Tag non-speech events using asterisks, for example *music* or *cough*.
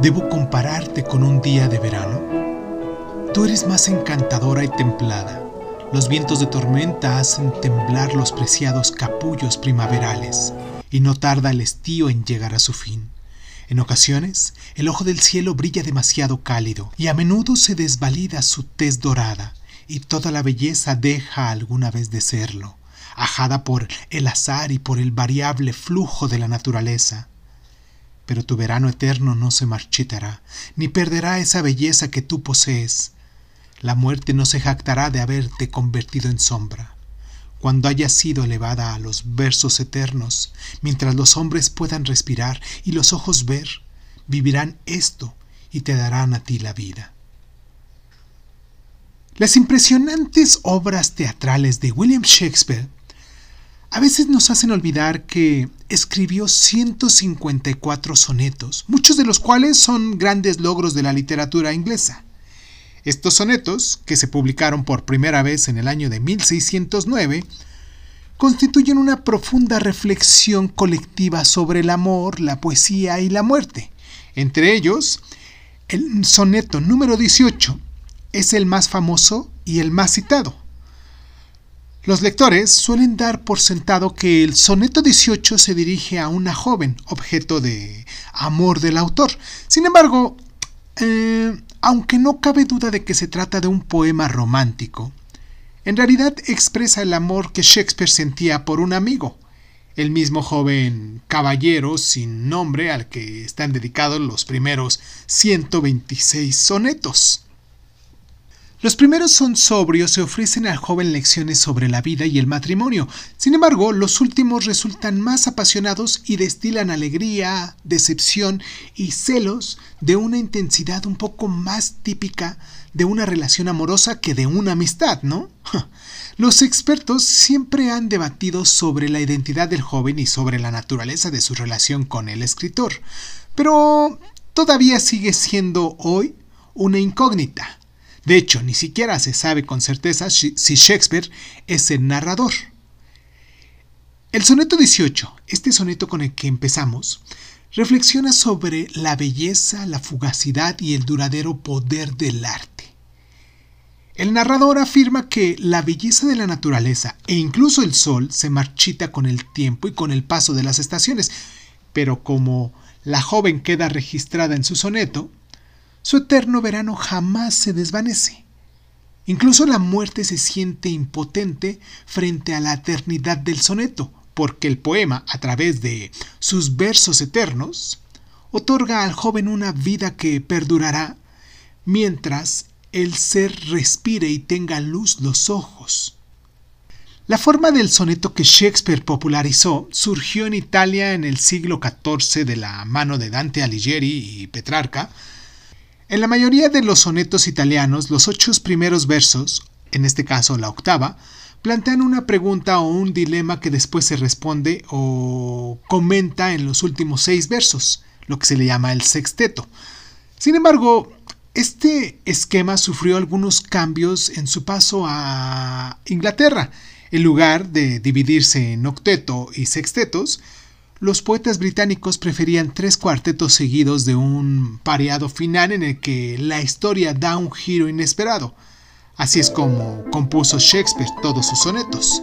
¿Debo compararte con un día de verano? Tú eres más encantadora y templada. Los vientos de tormenta hacen temblar los preciados capullos primaverales, y no tarda el estío en llegar a su fin. En ocasiones, el ojo del cielo brilla demasiado cálido, y a menudo se desvalida su tez dorada, y toda la belleza deja alguna vez de serlo, ajada por el azar y por el variable flujo de la naturaleza. Pero tu verano eterno no se marchitará, ni perderá esa belleza que tú posees. La muerte no se jactará de haberte convertido en sombra. Cuando hayas sido elevada a los versos eternos, mientras los hombres puedan respirar y los ojos ver, vivirán esto y te darán a ti la vida. Las impresionantes obras teatrales de William Shakespeare a veces nos hacen olvidar que escribió 154 sonetos, muchos de los cuales son grandes logros de la literatura inglesa. Estos sonetos, que se publicaron por primera vez en el año de 1609, constituyen una profunda reflexión colectiva sobre el amor, la poesía y la muerte. Entre ellos, el soneto número 18 es el más famoso y el más citado. Los lectores suelen dar por sentado que el soneto 18 se dirige a una joven, objeto de amor del autor. Sin embargo, eh, aunque no cabe duda de que se trata de un poema romántico, en realidad expresa el amor que Shakespeare sentía por un amigo, el mismo joven caballero sin nombre al que están dedicados los primeros 126 sonetos. Los primeros son sobrios y ofrecen al joven lecciones sobre la vida y el matrimonio. Sin embargo, los últimos resultan más apasionados y destilan alegría, decepción y celos de una intensidad un poco más típica de una relación amorosa que de una amistad, ¿no? *laughs* Los expertos siempre han debatido sobre la identidad del joven y sobre la naturaleza de su relación con el escritor, pero todavía sigue siendo hoy una incógnita. De hecho, ni siquiera se sabe con certeza si Shakespeare es el narrador. El soneto 18, este soneto con el que empezamos, reflexiona sobre la belleza, la fugacidad y el duradero poder del arte. El narrador afirma que la belleza de la naturaleza e incluso el sol se marchita con el tiempo y con el paso de las estaciones, pero como la joven queda registrada en su soneto, su eterno verano jamás se desvanece. Incluso la muerte se siente impotente frente a la eternidad del soneto, porque el poema, a través de sus versos eternos, otorga al joven una vida que perdurará mientras el ser respire y tenga luz los ojos. La forma del soneto que Shakespeare popularizó surgió en Italia en el siglo XIV de la mano de Dante Alighieri y Petrarca, en la mayoría de los sonetos italianos, los ocho primeros versos, en este caso la octava, plantean una pregunta o un dilema que después se responde o comenta en los últimos seis versos, lo que se le llama el sexteto. Sin embargo, este esquema sufrió algunos cambios en su paso a Inglaterra. En lugar de dividirse en octeto y sextetos, los poetas británicos preferían tres cuartetos seguidos de un pareado final en el que la historia da un giro inesperado. Así es como compuso Shakespeare todos sus sonetos.